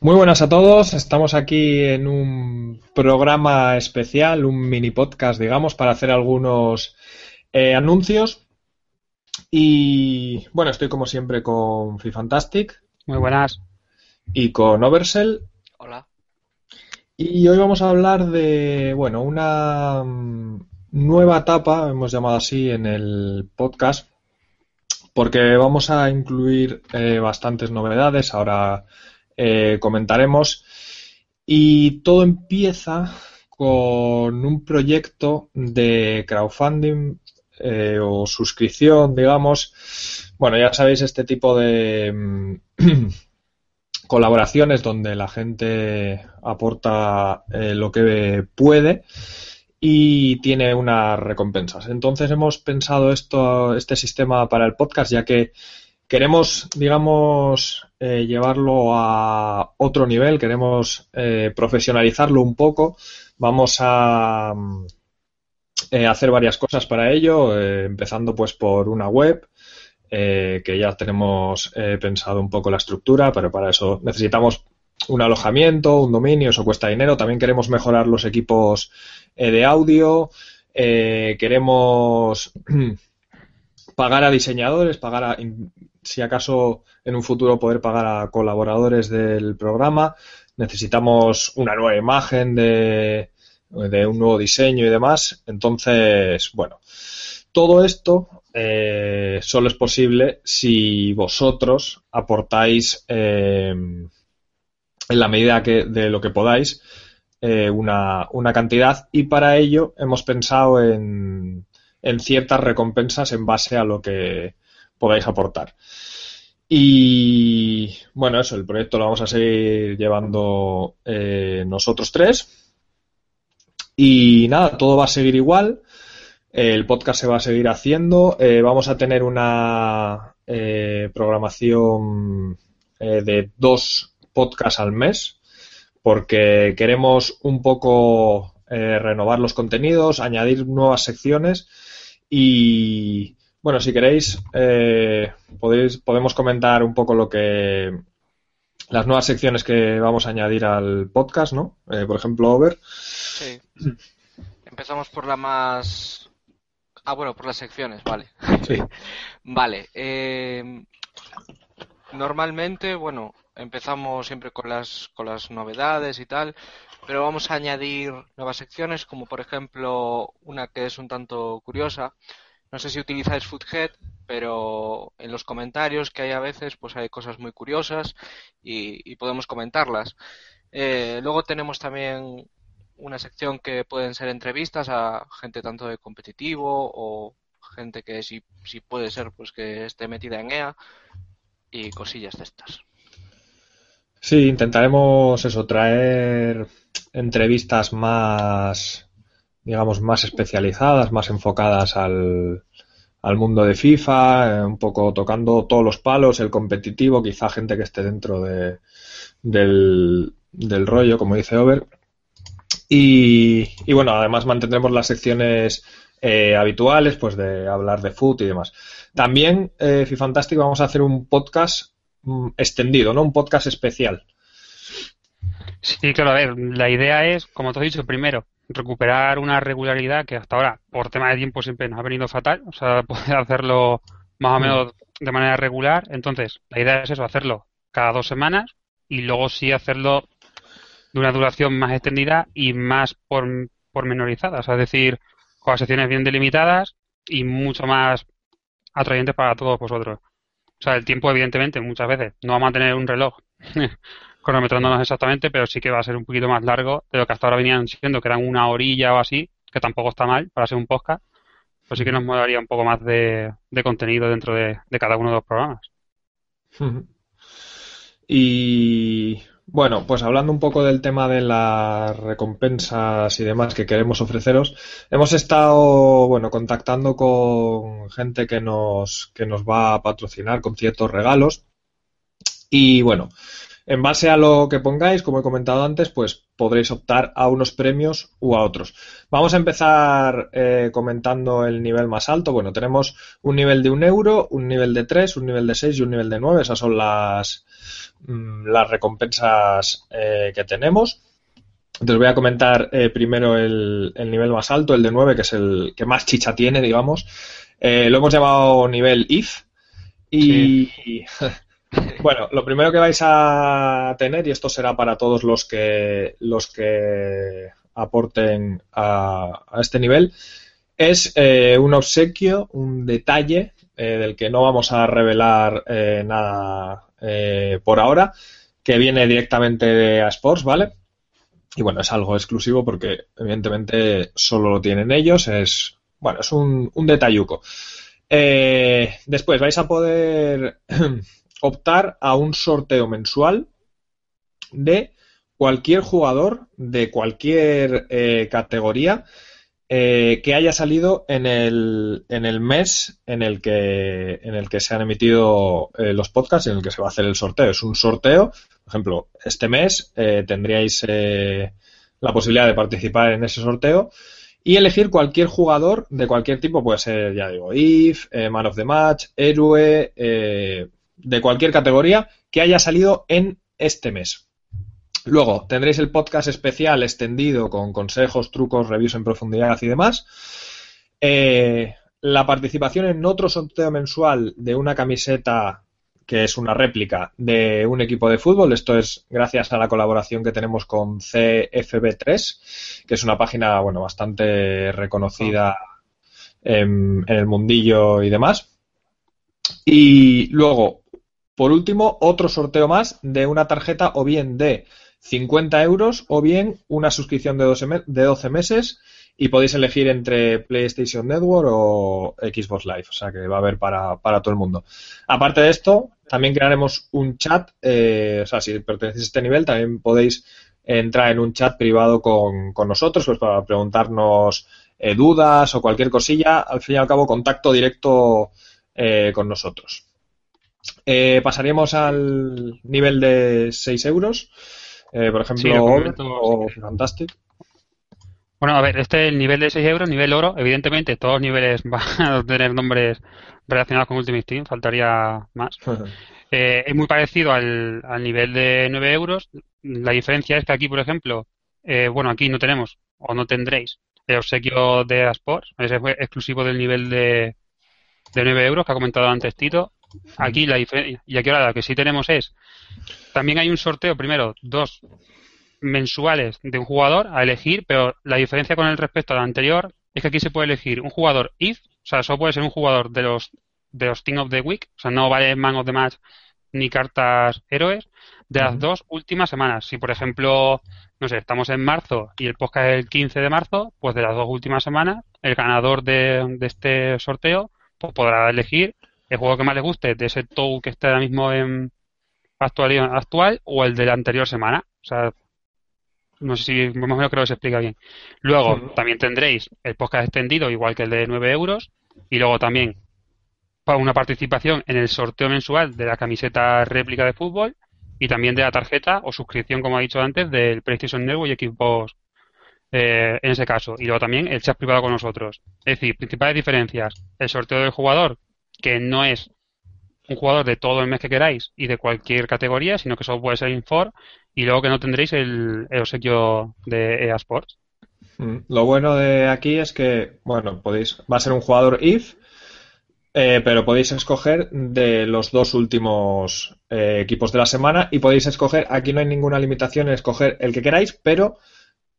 Muy buenas a todos, estamos aquí en un programa especial, un mini podcast, digamos, para hacer algunos eh, anuncios. Y bueno, estoy como siempre con Fifantastic. Muy buenas. Y con Oversell. Hola. Y hoy vamos a hablar de, bueno, una mm, nueva etapa, hemos llamado así en el podcast, porque vamos a incluir eh, bastantes novedades. Ahora eh, comentaremos. Y todo empieza con un proyecto de crowdfunding eh, o suscripción, digamos. Bueno, ya sabéis, este tipo de mm, colaboraciones donde la gente aporta eh, lo que puede y tiene unas recompensas. Entonces hemos pensado esto, este sistema para el podcast, ya que queremos, digamos, eh, llevarlo a otro nivel, queremos eh, profesionalizarlo un poco. Vamos a eh, hacer varias cosas para ello, empezando pues por una web, que ya tenemos pensado un poco la estructura, pero para eso necesitamos un alojamiento, un dominio, eso cuesta dinero. También queremos mejorar los equipos de audio, queremos pagar a diseñadores, pagar a, si acaso en un futuro poder pagar a colaboradores del programa. Necesitamos una nueva imagen de, un nuevo diseño y demás. Entonces, bueno, todo esto eh, solo es posible si vosotros aportáis eh, en la medida que, de lo que podáis eh, una, una, cantidad y para ello hemos pensado en, en ciertas recompensas en base a lo que podáis aportar. Y bueno, eso, el proyecto lo vamos a seguir llevando eh, nosotros tres. Y nada, todo va a seguir igual. El podcast se va a seguir haciendo. Eh, vamos a tener una eh, programación de dos podcasts al mes porque queremos un poco renovar los contenidos, añadir nuevas secciones y bueno, si queréis, eh, podéis, podemos comentar un poco lo que las nuevas secciones que vamos a añadir al podcast, ¿no? Eh, por ejemplo, Over. Sí. Empezamos por la más. Ah, bueno, por las secciones, vale. Sí. vale. Eh, normalmente, bueno, empezamos siempre con las, con las novedades y tal, pero vamos a añadir nuevas secciones, como por ejemplo una que es un tanto curiosa. No sé si utilizáis Foodhead, pero en los comentarios que hay a veces, pues hay cosas muy curiosas y, podemos comentarlas. Eh, luego tenemos también una sección que pueden ser entrevistas a gente tanto de competitivo o gente que si, si puede ser pues que esté metida en EA y cosillas de estas. Sí, intentaremos eso, traer entrevistas más, digamos, más especializadas, más enfocadas al, al mundo de FIFA, eh, un poco tocando todos los palos, el competitivo, quizá gente que esté dentro de, del, del rollo, como dice Over. Y, y bueno, además mantendremos las secciones eh, habituales, pues de hablar de foot y demás. También, eh, Fifantástico, vamos a hacer un podcast Mm, extendido, ¿no? Un podcast especial. Sí, claro, a ver, la idea es, como te he dicho, primero, recuperar una regularidad que hasta ahora, por tema de tiempo, siempre nos ha venido fatal, o sea, poder hacerlo más o menos de manera regular. Entonces, la idea es eso, hacerlo cada dos semanas y luego sí hacerlo de una duración más extendida y más por, pormenorizada, o sea, es decir, con secciones bien delimitadas y mucho más atrayentes para todos vosotros. O sea, el tiempo, evidentemente, muchas veces no vamos a tener un reloj cronometrándonos exactamente, pero sí que va a ser un poquito más largo de lo que hasta ahora venían siendo, que eran una orilla o así, que tampoco está mal para ser un podcast. Pues sí que nos molaría un poco más de, contenido dentro de, de, cada uno de los programas. Y bueno, pues hablando un poco del tema de las recompensas y demás que queremos ofreceros, hemos estado, bueno, contactando con gente que nos, que nos va a patrocinar con ciertos regalos. Y bueno, En base a lo que pongáis, como he comentado antes, pues podréis optar a unos premios u a otros. Vamos a empezar eh, comentando el nivel más alto. Bueno, tenemos un nivel de un euro, un nivel de 3, un nivel de 6 y un nivel de 9. Esas son las, mm, las recompensas eh, que tenemos. Entonces voy a comentar eh, primero el, el, nivel más alto, el de 9, que es el que más chicha tiene, digamos. lo hemos llamado nivel IF. Y sí. Bueno, lo primero que vais a tener, y esto será para todos los que, los que aporten a, este nivel, es eh, un obsequio, un detalle eh, del que no vamos a revelar eh, nada por ahora, que viene directamente de Sports, ¿vale? Y bueno, es algo exclusivo porque evidentemente solo lo tienen ellos, es, bueno, es un, un detalluco. después vais a poder optar a un sorteo mensual de cualquier jugador de cualquier eh, categoría eh, que haya salido en el, en el mes en el que en el que se han emitido eh, los podcasts en el que se va a hacer el sorteo. Es un sorteo, por ejemplo, este mes tendríais la posibilidad de participar en ese sorteo y elegir cualquier jugador de cualquier tipo, puede ser, ya digo, IF, Man of the Match, héroe, de cualquier categoría que haya salido en este mes. Luego tendréis el podcast especial extendido con consejos, trucos, reviews en profundidad y demás. Eh, la participación en otro sorteo mensual de una camiseta que es una réplica de un equipo de fútbol. Esto es gracias a la colaboración que tenemos con CFB3, que es una página bueno, bastante reconocida en, en el mundillo y demás. Y luego, por último, otro sorteo más de una tarjeta o bien de 50 euros o bien una suscripción de 12, meses y podéis elegir entre PlayStation Network o Xbox Live, o sea que va a haber para, todo el mundo. Aparte de esto, también crearemos un chat, eh, o sea, si pertenecéis a este nivel, también podéis entrar en un chat privado con, nosotros, pues para preguntarnos eh, dudas o cualquier cosilla, al fin y al cabo contacto directo eh, con nosotros. Eh, pasaríamos al nivel de 6 euros. Eh, por ejemplo, o Fantastic. Bueno, a ver, este el nivel de 6 euros, nivel oro, evidentemente todos los niveles van a tener nombres relacionados con Ultimate Team, faltaría más. Eh, es muy parecido al, nivel de 9 euros. La diferencia es que aquí, por ejemplo, bueno, aquí no tenemos o no tendréis el obsequio de Asports, ese es exclusivo del nivel de, de 9 euros que ha comentado antes Tito. Aquí la diferencia, y aquí ahora lo que sí tenemos es, también hay un sorteo, primero, dos mensuales de un jugador a elegir, pero la diferencia con el respecto al anterior es que aquí se puede elegir un jugador if, o sea, solo puede ser un jugador de los de los Team of the Week, o sea, no vale Man of the Match ni cartas héroes, de las dos últimas semanas. Si, por ejemplo, no sé, estamos en marzo y el podcast es el 15 de marzo, pues de las dos últimas semanas, el ganador de, de este sorteo pues podrá elegir el juego que más le guste de ese TOW que está ahora mismo en actual, actual o el de la anterior semana. O sea, no sé si más o menos creo que se explica bien. Luego también tendréis el podcast extendido, igual que el de 9 euros. Y luego también una participación en el sorteo mensual de la camiseta réplica de fútbol y también de la tarjeta o suscripción, como ha dicho antes, del PlayStation Network y equipos eh, en ese caso. Y luego también el chat privado con nosotros. Es decir, principales diferencias. El sorteo del jugador, que no es un jugador de todo el mes que queráis y de cualquier categoría, sino que solo puede ser Infor y luego que no tendréis el, el obsequio de EA Sports. Mm, lo bueno de aquí es que, bueno, podéis, va a ser un jugador IF, eh, pero podéis escoger de los dos últimos eh, equipos de la semana y podéis escoger, aquí no hay ninguna limitación en escoger el que queráis, pero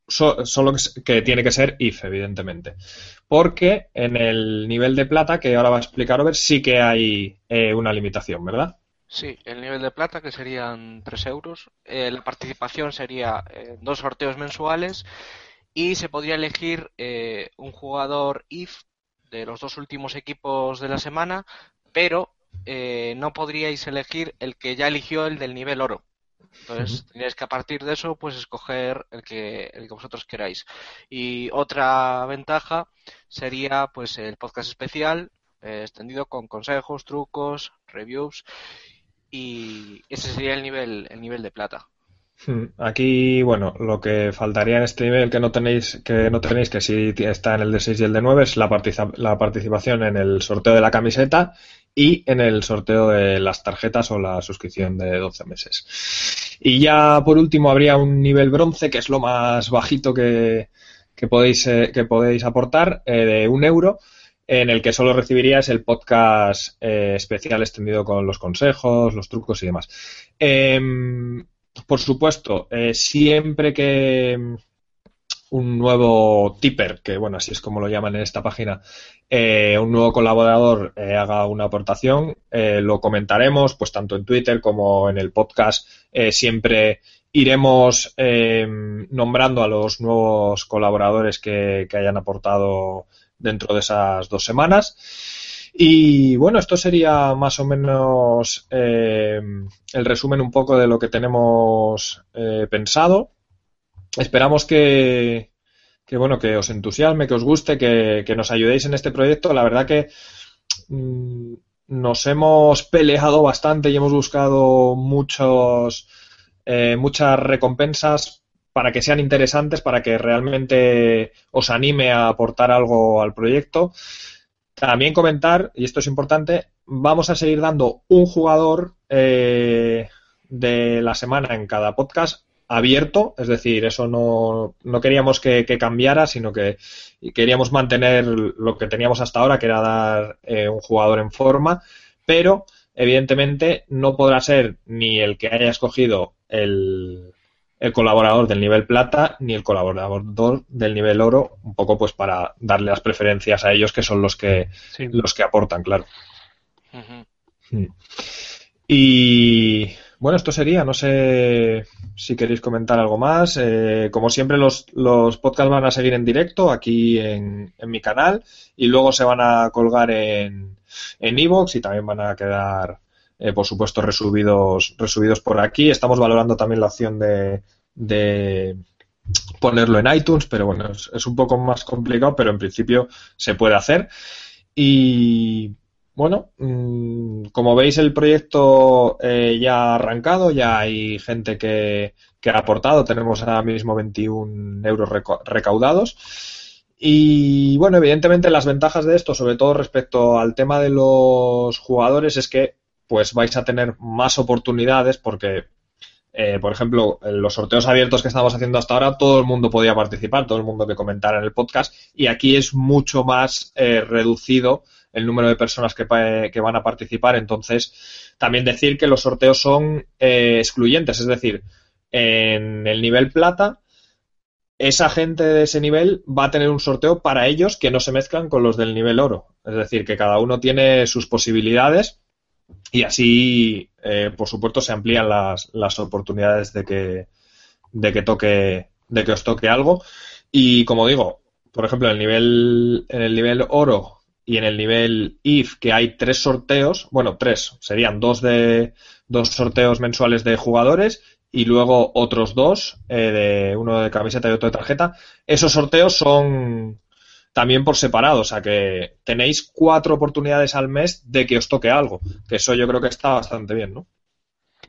solo que tiene que ser if, evidentemente. Porque en el nivel de plata, que ahora va a explicar Over, sí que hay eh, una limitación, ¿verdad? Sí, el nivel de plata, que serían 3 euros. Eh, la participación sería eh, dos sorteos mensuales y se podría elegir un jugador if de los dos últimos equipos de la semana, pero no podríais elegir el que ya eligió el del nivel oro. Entonces, tendríais que a partir de eso, pues escoger el que, el que vosotros queráis. Y otra ventaja sería, pues, el podcast especial, eh, extendido con consejos, trucos, reviews. y ese sería el nivel, el nivel de plata. Hmm, aquí, bueno, lo que faltaría en este nivel que no tenéis, que no tenéis, que sí está en el de 6 y el de 9, es la, la participación en el sorteo de la camiseta y en el sorteo de las tarjetas o la suscripción de 12 meses. Y ya por último habría un nivel bronce, que es lo más bajito que, que podéis, eh, que podéis aportar, eh, de un euro, en el que solo recibirías el podcast eh, especial extendido con los consejos, los trucos y demás. Em, por supuesto, siempre que un nuevo tipper, que bueno, así es como lo llaman en esta página, un nuevo colaborador haga una aportación, lo comentaremos, pues tanto en Twitter como en el podcast, siempre iremos eh, nombrando a los nuevos colaboradores que, hayan aportado dentro de esas dos semanas. Y bueno, esto sería más o menos eh, el resumen un poco de lo que tenemos eh, pensado. Esperamos que, bueno, que os entusiasme, que os guste, que, que, nos ayudéis en este proyecto. La verdad que mm, nos hemos peleado bastante y hemos buscado muchos eh, muchas recompensas para que sean interesantes, para que realmente os anime a aportar algo al proyecto. También comentar, y esto es importante, vamos a seguir dando un jugador eh, de la semana en cada podcast abierto, es decir, eso no, no queríamos que, cambiara, sino que queríamos mantener lo que teníamos hasta ahora, que era dar eh, un jugador en forma, pero evidentemente no podrá ser ni el que haya escogido el, colaborador del nivel plata ni el colaborador del nivel oro, un poco pues para darle las preferencias a ellos que son los que los que aportan, claro. Hmm. Y bueno, esto sería, no sé si queréis comentar algo más. Eh, como siempre, los, los podcasts van a seguir en directo aquí en, en mi canal y luego se van a colgar en, en Evox y también van a quedar, eh, por supuesto, resubidos, por aquí. Estamos valorando también la opción de, de ponerlo en iTunes, pero bueno, es, un poco más complicado, pero en principio se puede hacer. Y bueno, mm, como veis el proyecto eh, ya ha arrancado, ya hay gente que, ha aportado, tenemos ahora mismo 21 euros recaudados. Y bueno, evidentemente las ventajas de esto, sobre todo respecto al tema de los jugadores, es que pues vais a tener más oportunidades porque, eh, por ejemplo, en los sorteos abiertos que estamos haciendo hasta ahora, todo el mundo podía participar, todo el mundo que comentara en el podcast, y aquí es mucho más eh, reducido el número de personas que, que, van a participar. Entonces, también decir que los sorteos son eh, excluyentes, es decir, en el nivel plata esa gente de ese nivel va a tener un sorteo para ellos que no se mezclan con los del nivel oro. Es decir, que cada uno tiene sus posibilidades y así, eh, por supuesto, se amplían las, las oportunidades de que, de que toque, de que os toque algo. Y como digo, por ejemplo, el nivel, en el nivel oro y en el nivel IF, que hay tres sorteos, bueno, tres, serían dos de dos sorteos mensuales de jugadores y luego otros dos, eh, de uno de camiseta y otro de tarjeta. Esos sorteos son también por separado, o sea que tenéis cuatro oportunidades al mes de que os toque algo, que eso yo creo que está bastante bien, ¿no?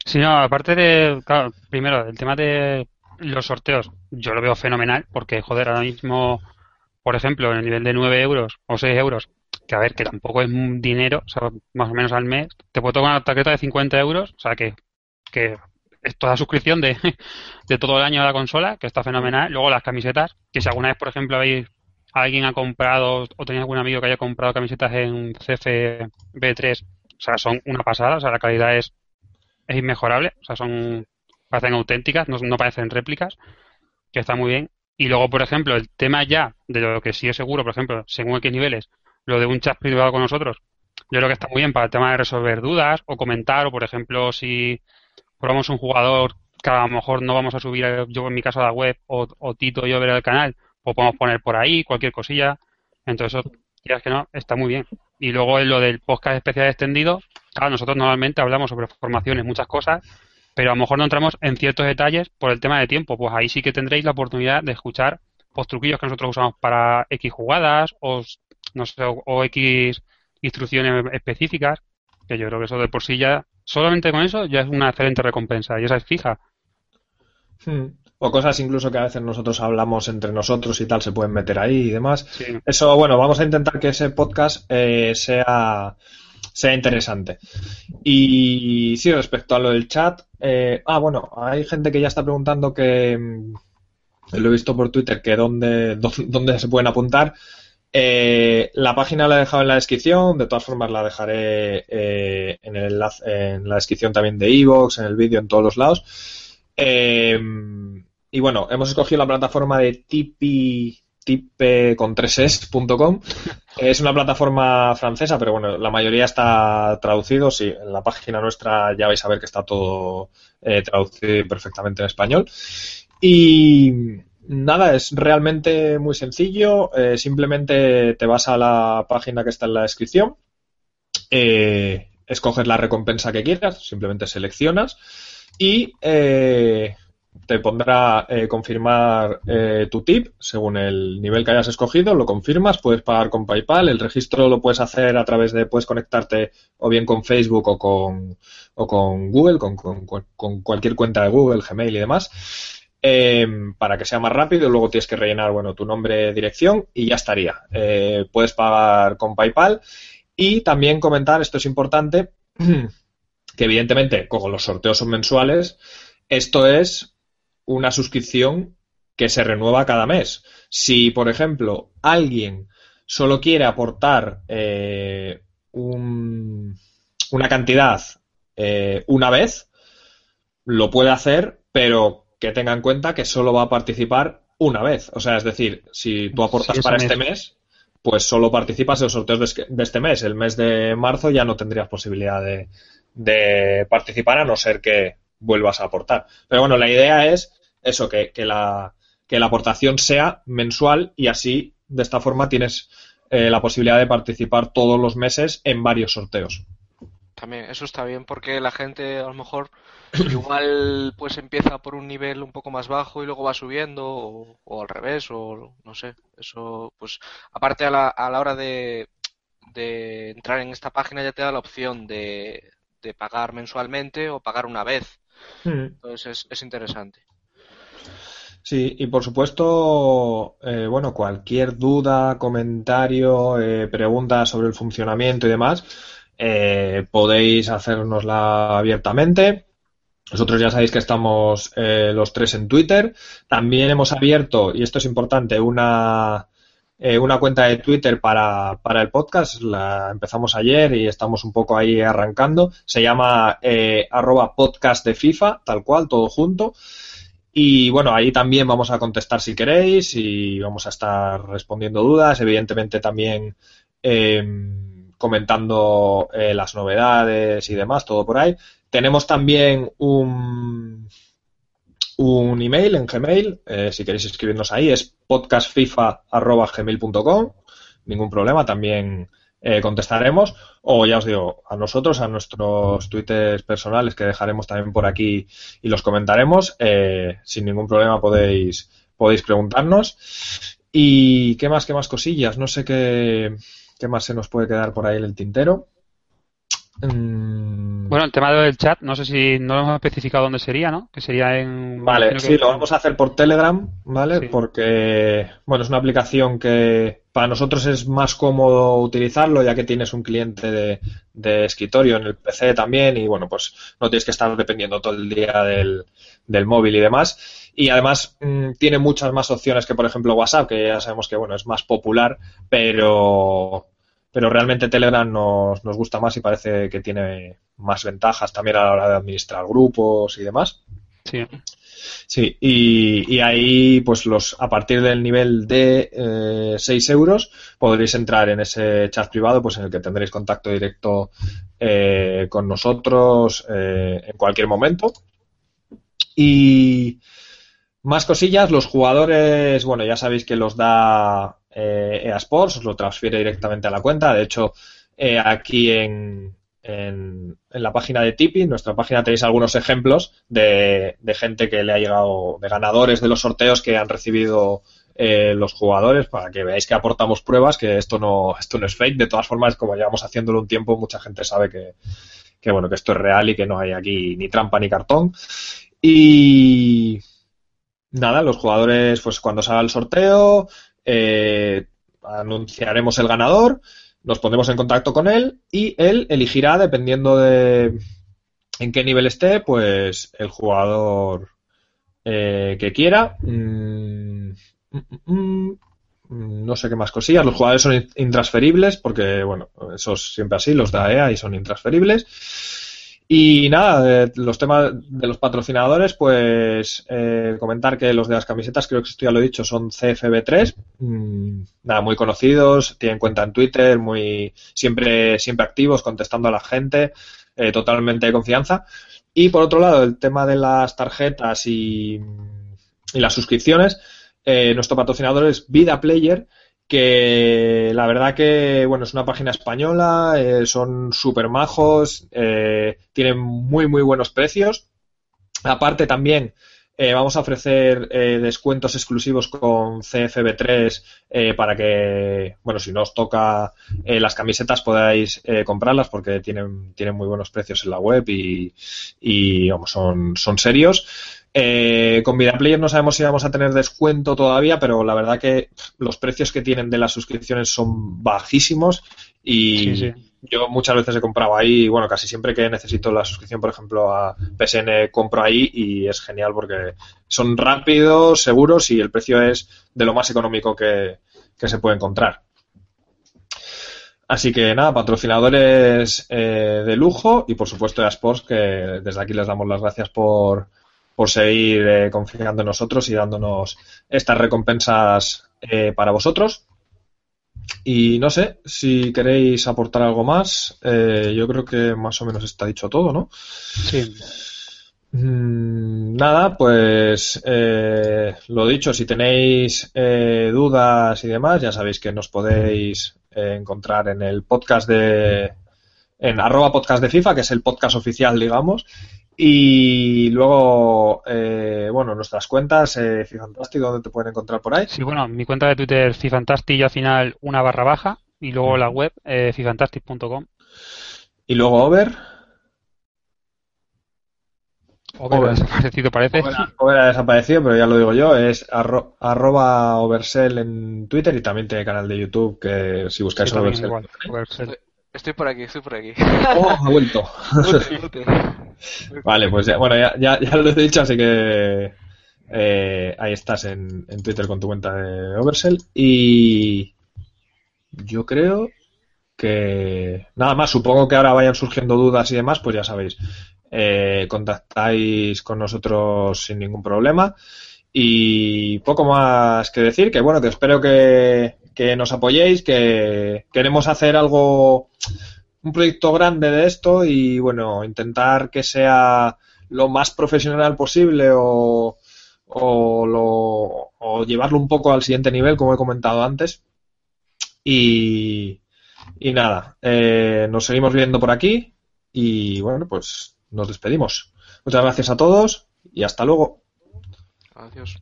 Sí, no, aparte de, claro, primero, el tema de los sorteos, yo lo veo fenomenal, porque, joder, ahora mismo, por ejemplo, en el nivel de 9 euros o 6 euros, que a ver, que tampoco es dinero, o más o menos al mes, te puedo tocar una tarjeta de 50 euros, o sea, que, que es toda suscripción de, de todo el año de la consola, que está fenomenal. Luego las camisetas, que si alguna vez, por ejemplo, habéis alguien ha comprado o tenéis algún amigo que haya comprado camisetas en CFB3, o sea, son una pasada, o sea, la calidad es, es inmejorable, o sea, son parecen auténticas, no, no parecen réplicas, que está muy bien. Y luego, por ejemplo, el tema ya de lo que sí es seguro, por ejemplo, según qué niveles, lo de un chat privado con nosotros, yo creo que está muy bien para el tema de resolver dudas o comentar, o por ejemplo, si probamos un jugador que a lo mejor no vamos a subir yo en mi caso a la web o, Tito y yo ver el canal, o podemos poner por ahí cualquier cosilla. Entonces, es que no, está muy bien. Y luego en lo del podcast especial extendido, claro, nosotros normalmente hablamos sobre formaciones, muchas cosas, pero a lo mejor no entramos en ciertos detalles por el tema de tiempo. Pues ahí sí que tendréis la oportunidad de escuchar pues, truquillos que nosotros usamos para X jugadas o, no sé, o X instrucciones específicas, que yo creo que eso de por sí ya solamente con eso ya es una excelente recompensa y esa es fija. Hmm. O cosas incluso que a veces nosotros hablamos entre nosotros y tal, se pueden meter ahí y demás. Eso, bueno, vamos a intentar que ese podcast eh, sea, sea interesante. Y sí, respecto a lo del chat, eh, ah, bueno, hay gente que ya está preguntando que, mm, lo he visto por Twitter, que dónde, dónde se pueden apuntar. Eh, la página la he dejado en la descripción, de todas formas la dejaré en, el en la descripción también de Evox, en el vídeo, en todos los lados. Y bueno, hemos escogido la plataforma de tipi, tipe con 3es.com. Es una plataforma francesa, pero bueno, la mayoría está traducido. Sí, en la página nuestra ya vais a ver que está todo eh, traducido perfectamente en español. Y nada, es realmente muy sencillo. Eh, simplemente te vas a la página que está en la descripción. Eh, escoges la recompensa que quieras, simplemente seleccionas y te pondrá eh, confirmar eh, tu tip según el nivel que hayas escogido, lo confirmas, puedes pagar con PayPal, el registro lo puedes hacer a través de, puedes conectarte o bien con Facebook o con, o con Google, con, con, cualquier cuenta de Google, Gmail y demás, em, para que sea más rápido, luego tienes que rellenar, bueno, tu nombre, dirección y ya estaría. Eh, puedes pagar con PayPal y también comentar, esto es importante, que evidentemente, como los sorteos son mensuales, esto es una suscripción que se renueva cada mes. Si, por ejemplo, alguien solo quiere aportar eh, una cantidad eh, una vez, lo puede hacer, pero que tenga en cuenta que solo va a participar una vez. O sea, es decir, si tú aportas para este mes, pues solo participas en los sorteos de, este mes. El mes de marzo ya no tendrías posibilidad de, de participar a no ser que vuelvas a aportar. Pero bueno, la idea es eso, que, que, la, que la aportación sea mensual y así, de esta forma, tienes eh, la posibilidad de participar todos los meses en varios sorteos. También, eso está bien porque la gente a lo mejor igual pues empieza por un nivel un poco más bajo y luego va subiendo o, al revés o no sé. Eso pues aparte a la, a la hora de, de entrar en esta página ya te da la opción de, de pagar mensualmente o pagar una vez. Hmm. Entonces es, es interesante. Sí, y por supuesto, eh, bueno, cualquier duda, comentario, eh, pregunta sobre el funcionamiento y demás, eh, podéis hacérnosla abiertamente. Nosotros ya sabéis que estamos los tres en Twitter. También hemos abierto, y esto es importante, una, una cuenta de Twitter para, para, el podcast. La empezamos ayer y estamos un poco ahí arrancando. Se llama arroba podcast de FIFA, tal cual, todo junto. Y bueno, ahí también vamos a contestar si queréis y vamos a estar respondiendo dudas, evidentemente también em, comentando eh, las novedades y demás, todo por ahí. Tenemos también un, un email en Gmail, eh, si queréis escribirnos ahí, es podcastfifa.gmail.com, ningún problema, también eh, contestaremos. O ya os digo, a nosotros, a nuestros twitters personales que dejaremos también por aquí y los comentaremos. Eh, sin ningún problema podéis, podéis preguntarnos. ¿Y qué más, qué más cosillas? No sé qué, qué más se nos puede quedar por ahí en el tintero. Mm. Bueno, el tema del chat, no sé si no lo hemos especificado dónde sería, ¿no? Que sería en. Vale, sí, lo vamos a hacer por Telegram, ¿vale? Porque, bueno, es una aplicación que para nosotros es más cómodo utilizarlo, ya que tienes un cliente de, de escritorio en el PC también, y bueno, pues no tienes que estar dependiendo todo el día del, del móvil y demás. Y además mm, tiene muchas más opciones que, por ejemplo, WhatsApp, que ya sabemos que, bueno, es más popular, pero pero realmente Telegram nos, nos gusta más y parece que tiene más ventajas también a la hora de administrar grupos y demás. Sí. Sí, y, y, ahí, pues los a partir del nivel de eh, 6 euros podréis entrar en ese chat privado, pues en el que tendréis contacto directo eh, con nosotros eh, en cualquier momento. Y más cosillas, los jugadores, bueno, ya sabéis que los da eh, EA Sports, os lo transfiere directamente a la cuenta. De hecho, eh, aquí en, en, la página de Tipi, en nuestra página tenéis algunos ejemplos de, de, gente que le ha llegado, de ganadores de los sorteos que han recibido eh, los jugadores para que veáis que aportamos pruebas, que esto no, esto no es fake. De todas formas, como llevamos haciéndolo un tiempo, mucha gente sabe que, que bueno, que esto es real y que no hay aquí ni trampa ni cartón. Y nada, los jugadores, pues cuando salga el sorteo, eh, anunciaremos el ganador, nos pondremos en contacto con él y él elegirá, dependiendo de en qué nivel esté, pues el jugador eh, que quiera. Mm, mm, mm, no sé qué más cosillas. Los jugadores son intransferibles porque, bueno, eso es siempre así, los de AEA y son intransferibles. Y nada, los temas de los patrocinadores, pues eh, comentar que los de las camisetas, creo que esto ya lo he dicho, son CFB3, nada, muy conocidos, tienen cuenta en Twitter, muy siempre, siempre activos, contestando a la gente, eh, totalmente de confianza. Y por otro lado, el tema de las tarjetas y, las suscripciones, eh, nuestro patrocinador es Vida Player, que la verdad que, bueno, es una página española, eh, son súper majos, eh, tienen muy, muy buenos precios. Aparte también eh, vamos a ofrecer descuentos exclusivos con CFB3 para que, bueno, si no os toca las camisetas podáis comprarlas porque tienen, tienen muy buenos precios en la web y, y son, son serios. Eh, con VidaPlayer no sabemos si vamos a tener descuento todavía, pero la verdad que los precios que tienen de las suscripciones son bajísimos y yo muchas veces he comprado ahí, bueno, casi siempre que necesito la suscripción, por ejemplo, a PSN compro ahí y es genial porque son rápidos, seguros y el precio es de lo más económico que, se puede encontrar. Así que nada, patrocinadores eh, de lujo y por supuesto a Sports que desde aquí les damos las gracias por, por seguir eh, confiando en nosotros y dándonos estas recompensas eh, para vosotros. Y no sé si queréis aportar algo más. Eh, yo creo que más o menos está dicho todo, ¿no? Sí. Mm, nada, pues lo dicho, si tenéis dudas y demás, ya sabéis que nos podéis encontrar en el podcast de en arroba podcast de FIFA, que es el podcast oficial, digamos, y luego, eh, bueno, nuestras cuentas, eh, Fifantastic, ¿dónde te pueden encontrar por ahí? Sí, bueno, mi cuenta de Twitter, Fifantastic, y al final una barra baja, y luego la web, eh, fifantastic.com. ¿Y luego Over? Over, ha desaparecido, parece. Over, ha desaparecido, pero ya lo digo yo, es arroba Oversell en Twitter y también tiene canal de YouTube que si buscáis Oversell. Estoy por aquí, estoy por aquí. Oh, ha vuelto. vale, pues ya, bueno, ya, ya, lo he dicho, así que eh, ahí estás en, Twitter con tu cuenta de Oversell. Y yo creo que nada más, supongo que ahora vayan surgiendo dudas y demás, pues ya sabéis, eh, contactáis con nosotros sin ningún problema. Y poco más que decir, que bueno, que espero que, que nos apoyéis, que queremos hacer algo, un proyecto grande de esto y bueno, intentar que sea lo más profesional posible o, o, lo, o llevarlo un poco al siguiente nivel, como he comentado antes. Y, y nada, eh, nos seguimos viendo por aquí y bueno, pues nos despedimos. Muchas gracias a todos y hasta luego. Adiós.